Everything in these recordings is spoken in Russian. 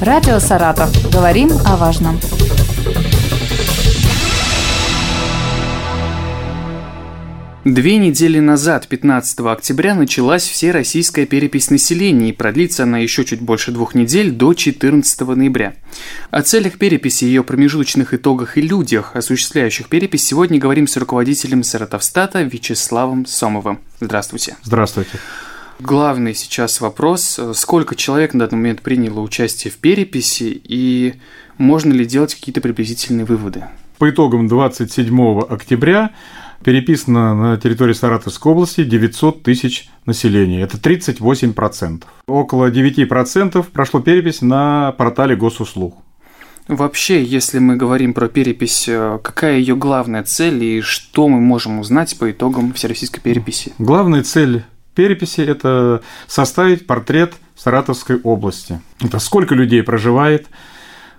Радио «Саратов». Говорим о важном. Две недели назад, 15 октября, началась всероссийская перепись населения и продлится она еще чуть больше двух недель до 14 ноября. О целях переписи, ее промежуточных итогах и людях, осуществляющих перепись, сегодня говорим с руководителем Саратовстата Вячеславом Сомовым. Здравствуйте. Здравствуйте. Главный сейчас вопрос, сколько человек на данный момент приняло участие в переписи и можно ли делать какие-то приблизительные выводы? По итогам 27 октября переписано на территории Саратовской области 900 тысяч населения. Это 38%. Около 9% прошло перепись на портале госуслуг. Вообще, если мы говорим про перепись, э, какая ее главная цель и что мы можем узнать по итогам всероссийской переписи? Главная цель переписи – это составить портрет Саратовской области. Это сколько людей проживает,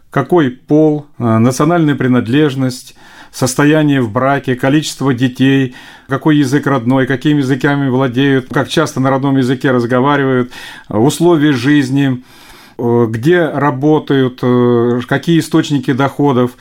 какой пол, э, национальная принадлежность, состояние в браке, количество детей, какой язык родной, какими языками владеют, как часто на родном языке разговаривают, условия жизни, э, где работают, э, какие источники доходов.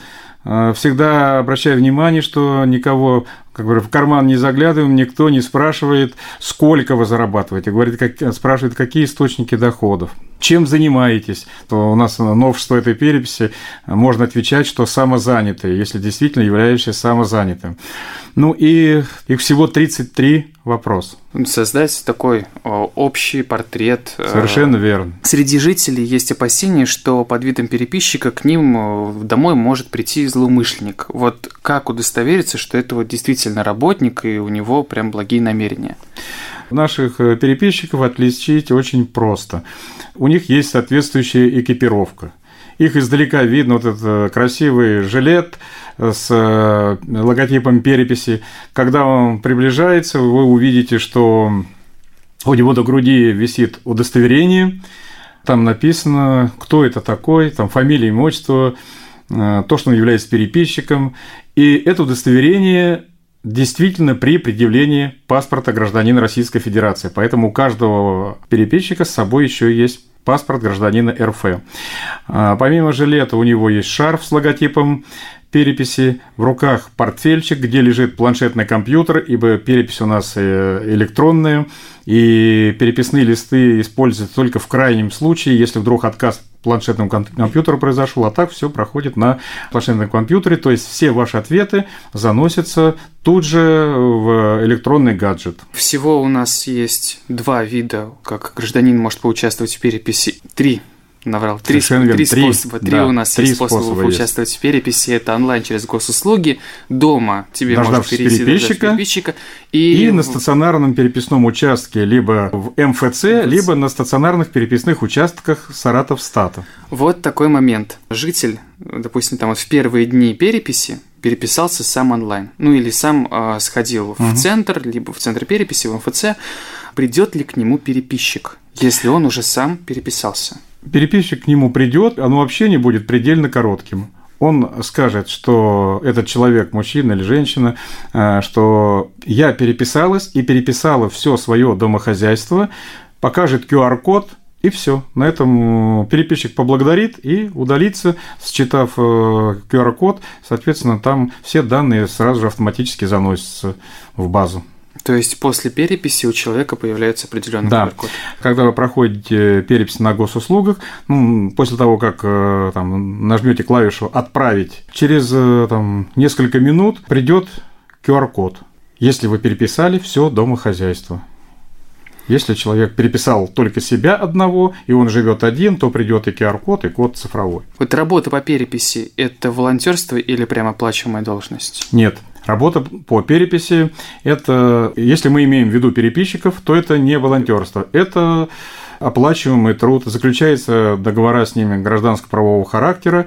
Всегда обращаю внимание, что никого как бы в карман не заглядываем, никто не спрашивает, сколько вы зарабатываете. Говорит, как, спрашивает, какие источники доходов. Чем занимаетесь? То у нас новшество этой переписи можно отвечать, что самозанятые, если действительно являешься самозанятым. Ну и их всего 33 вопроса. Создать такой общий портрет. Э, Совершенно верно. Среди жителей есть опасения, что под видом переписчика к ним домой может прийти злоумышленник. Вот как удостовериться, что этого действительно действительно работник, и у него прям благие намерения. Наших э, переписчиков отличить очень просто. У них есть соответствующая экипировка. Их издалека видно, вот этот э, красивый жилет с э, логотипом переписи. Когда он приближается, вы увидите, что у него до груди висит удостоверение, там написано, кто это такой, там фамилия, имя, то, что он является переписчиком. И это удостоверение действительно при предъявлении паспорта гражданина Российской Федерации. Поэтому у каждого переписчика с собой еще есть паспорт гражданина РФ. А, помимо жилета у него есть шарф с логотипом переписи, в руках портфельчик, где лежит планшетный компьютер, ибо перепись у нас э, электронная, и переписные листы используются только в крайнем случае, если вдруг отказ планшетному компьютеру произошел, а так все проходит на планшетном компьютере, то есть все ваши ответы заносятся тут же в электронный гаджет. Всего у нас есть два вида, как гражданин может поучаствовать в переписи. Три наврал. Три, три способа. Три, да, у нас три есть способа способа участвовать в переписи. Это онлайн через госуслуги. Дома тебе Дождавшись можно перейти переписчика, переписчика. И... и на стационарном переписном участке либо в МФЦ, МФЦ, либо на стационарных переписных участках Саратов Стата. Вот такой момент. Житель, допустим, там вот в первые дни переписи переписался сам онлайн. Ну или сам э, сходил угу. в центр, либо в центр переписи, в МФЦ. Придет ли к нему переписчик, если он уже сам переписался? Переписчик к нему придет, оно вообще не будет предельно коротким. Он скажет, что этот человек, мужчина или женщина, э, что я переписалась и переписала все свое домохозяйство, покажет QR-код, и все. На этом переписчик поблагодарит и удалится, считав QR-код. Э, Соответственно, там все данные сразу же автоматически заносятся в базу. То есть после переписи у человека появляется определенный да. QR-код. Когда вы проходите перепись на госуслугах, ну, после того, как э, там, нажмете клавишу «Отправить», через э, там, несколько минут придет QR-код. Если вы переписали все домохозяйство. Если человек переписал только себя одного, и он живет один, то придет и QR-код, и код цифровой. Вот работа по переписи – это волонтерство или прямо оплачиваемая должность? Нет, Работа по переписи – это, если мы имеем в виду переписчиков, то это не волонтерство, это оплачиваемый труд, заключается договора с ними гражданско-правового характера,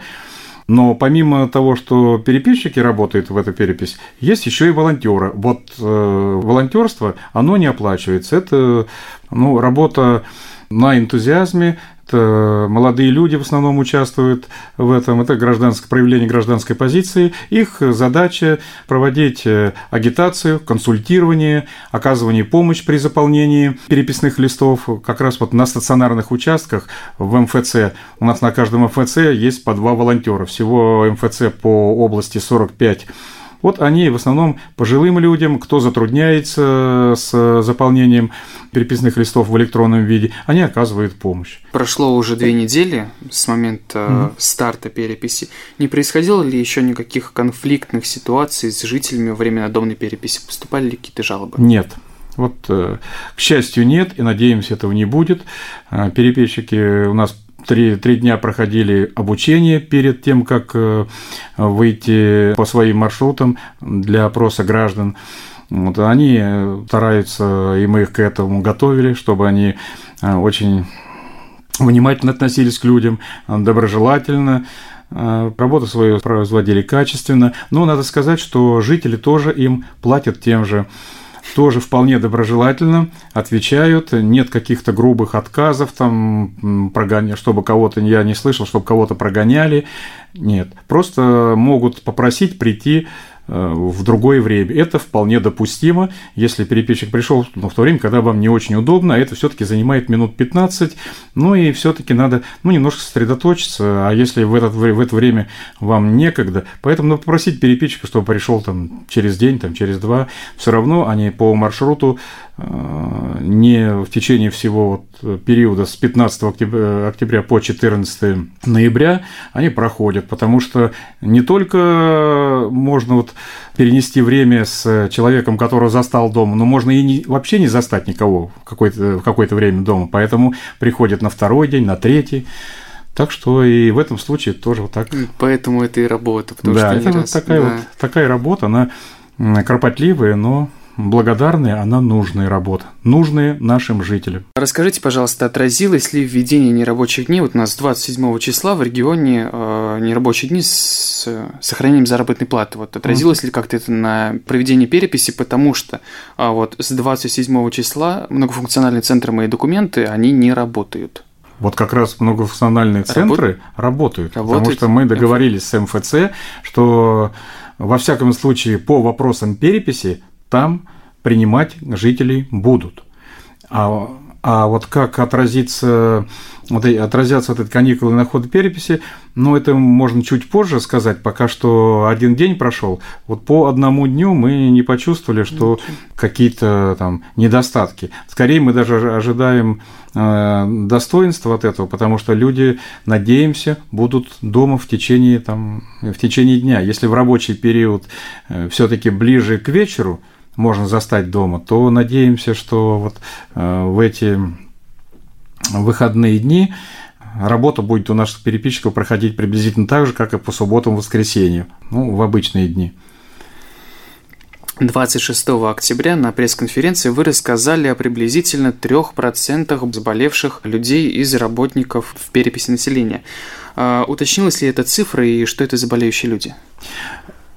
но помимо того, что переписчики работают в эту перепись, есть еще и волонтеры. Вот э, волонтерство, оно не оплачивается. Это ну, работа на энтузиазме, молодые люди в основном участвуют в этом, это гражданское, проявление гражданской позиции. Их задача проводить э, агитацию, консультирование, оказывание помощи при заполнении переписных листов. Как раз вот на стационарных участках в МФЦ, у нас на каждом МФЦ есть по два волонтера. Всего МФЦ по области 45 вот они в основном пожилым людям, кто затрудняется с заполнением переписных листов в электронном виде, они оказывают помощь. Прошло уже две недели с момента mm-hmm. старта переписи. Не происходило ли еще никаких конфликтных ситуаций с жителями во время надомной переписи? Поступали ли какие-то жалобы? Нет. Вот, э, к счастью, нет, и надеемся, этого не будет. Э, переписчики у нас Три, три дня проходили обучение перед тем, как э, выйти по своим маршрутам для опроса граждан. Вот, они э, стараются, и мы их к этому готовили, чтобы они э, очень внимательно относились к людям, доброжелательно, работу свою производили качественно. Но надо сказать, что жители тоже им платят тем же тоже вполне доброжелательно отвечают, нет каких-то грубых отказов, там, прогоня... чтобы кого-то, я не слышал, чтобы кого-то прогоняли, нет, просто могут попросить прийти в другое время. Это вполне допустимо, если переписчик пришел ну, в то время, когда вам не очень удобно, а это все-таки занимает минут 15, ну и все-таки надо ну, немножко сосредоточиться, а если в, этот, в это время вам некогда, поэтому надо попросить переписчика, чтобы пришел там через день, там, через два, все равно они по маршруту э, не в течение всего вот периода с 15 октября, октября по 14 ноября они проходят, потому что не только можно вот перенести время с человеком, которого застал дома, но можно и не, вообще не застать никого в какое-то, в какое-то время дома, поэтому приходят на второй день, на третий. Так что и в этом случае тоже вот так. Поэтому это и работа. Потому да, что это вот такая, да. вот, такая работа, она кропотливая, но благодарная, она нужная работа, нужная нашим жителям. Расскажите, пожалуйста, отразилось ли введение нерабочих дней, вот у нас 27 числа в регионе э, нерабочие дни с э, сохранением заработной платы, вот отразилось mm-hmm. ли как-то это на проведении переписи, потому что э, вот с 27 числа многофункциональные центры «Мои документы», они не работают. Вот как раз многофункциональные центры работают, работают, работают потому что мы договорились с МФЦ, что во всяком случае по вопросам переписи там принимать жителей будут. А, а вот как отразится, вот, отразятся вот эти каникулы на ход переписи, ну, это можно чуть позже сказать, пока что один день прошел. Вот по одному дню мы не почувствовали, что какие-то там недостатки. Скорее мы даже ожидаем э, достоинства от этого, потому что люди, надеемся, будут дома в течение, там, в течение дня. Если в рабочий период э, все-таки ближе к вечеру, можно застать дома, то надеемся, что вот э, в эти выходные дни работа будет у наших переписчиков проходить приблизительно так же, как и по субботам и воскресенью, ну, в обычные дни. 26 октября на пресс-конференции вы рассказали о приблизительно 3% заболевших людей из работников в переписи населения. А, уточнилась ли эта цифра и что это за болеющие люди?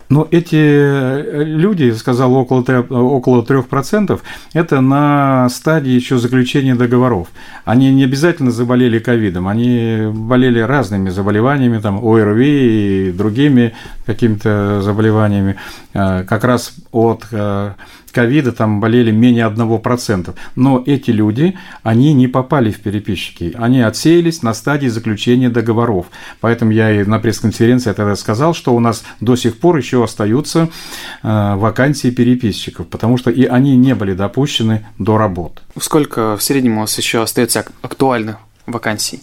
Но эти э, люди, сказал около, около 3%, это на стадии еще заключения договоров. Они не обязательно заболели ковидом, они болели разными заболеваниями, там, ОРВИ и другими какими-то заболеваниями, э, как раз от э, ковида там болели менее 1%. Но эти люди, они не попали в переписчики. Они отсеялись на стадии заключения договоров. Поэтому я и на пресс-конференции тогда сказал, что у нас до сих пор еще остаются э, вакансии переписчиков, потому что и они не были допущены до работ. Сколько в среднем у вас еще остается актуальных вакансий?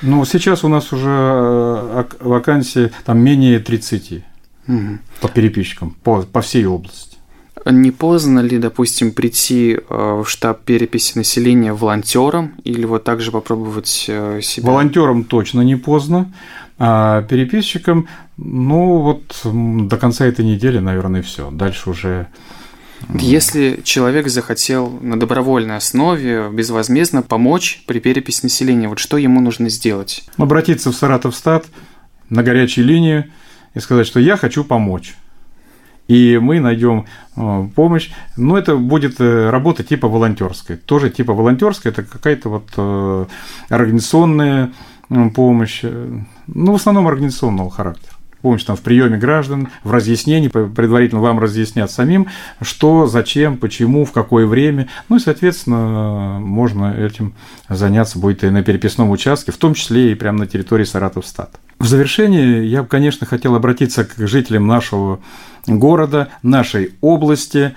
Ну, сейчас у нас уже э, вакансии там менее 30 угу. по переписчикам, по, по всей области. Не поздно ли, допустим, прийти э, в штаб переписи населения волонтером или вот также попробовать э, себя? Волонтером точно не поздно, а переписчикам, ну вот до конца этой недели, наверное, все. Дальше уже если человек захотел на добровольной основе безвозмездно помочь при переписи населения, вот что ему нужно сделать? Обратиться в Саратовстат на горячую линию и сказать, что я хочу помочь и мы найдем э, помощь. Но это будет э, работа типа волонтерской. Тоже типа волонтерская, это какая-то вот э, организационная помощь, ну, в основном организационного характера помощь там, в приеме граждан, в разъяснении, предварительно вам разъяснят самим, что, зачем, почему, в какое время. Ну и, соответственно, можно этим заняться будет и на переписном участке, в том числе и прямо на территории Саратовстата. В завершение я бы, конечно, хотел обратиться к жителям нашего города, нашей области,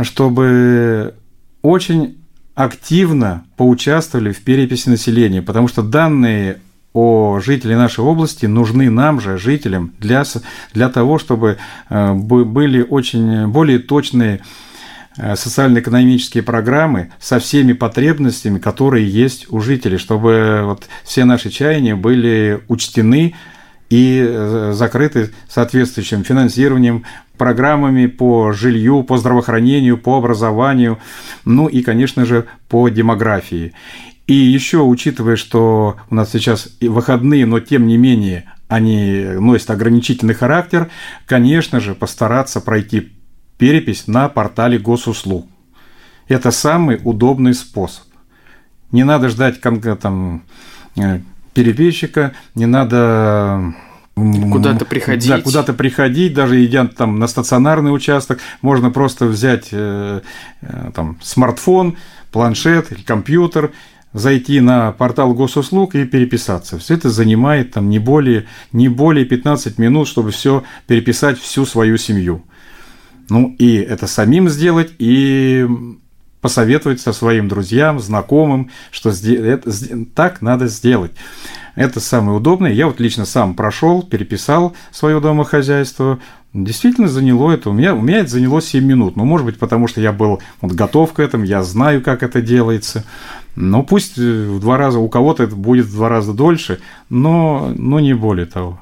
чтобы очень активно поучаствовали в переписи населения, потому что данные о жителях нашей области нужны нам же, жителям, для, для того, чтобы э, были очень более точные э, социально-экономические программы со всеми потребностями, которые есть у жителей, чтобы вот все наши чаяния были учтены и э, закрыты соответствующим финансированием, программами по жилью, по здравоохранению, по образованию, ну и, конечно же, по демографии. И еще, учитывая, что у нас сейчас и выходные, но тем не менее они носят ограничительный характер, конечно же, постараться пройти перепись на портале госуслуг. Это самый удобный способ. Не надо ждать там, э, переписчика, не надо Куда-то приходить. Да, куда-то приходить, даже идя там на стационарный участок, можно просто взять э, э, там смартфон, планшет или компьютер зайти на портал госуслуг и переписаться. Все это занимает там не более, не более 15 минут, чтобы все переписать всю свою семью. Ну и это самим сделать и посоветовать со своим друзьям, знакомым, что так надо сделать. Это самое удобное. Я вот лично сам прошел, переписал свое домохозяйство. Действительно заняло это. У меня, у меня это заняло 7 минут. Ну, может быть, потому что я был вот готов к этому, я знаю, как это делается. Ну, пусть э, в два раза, у кого-то это будет в два раза дольше, но, но не более того.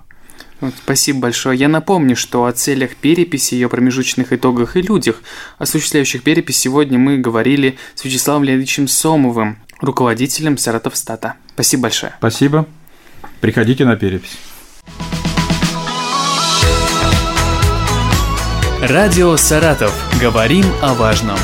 Спасибо большое. Я напомню, что о целях переписи, ее промежуточных итогах и людях, осуществляющих перепись, сегодня мы говорили с Вячеславом Леонидовичем Сомовым, руководителем Саратовстата. Спасибо большое. Спасибо. Приходите на перепись. Радио «Саратов». Говорим о важном.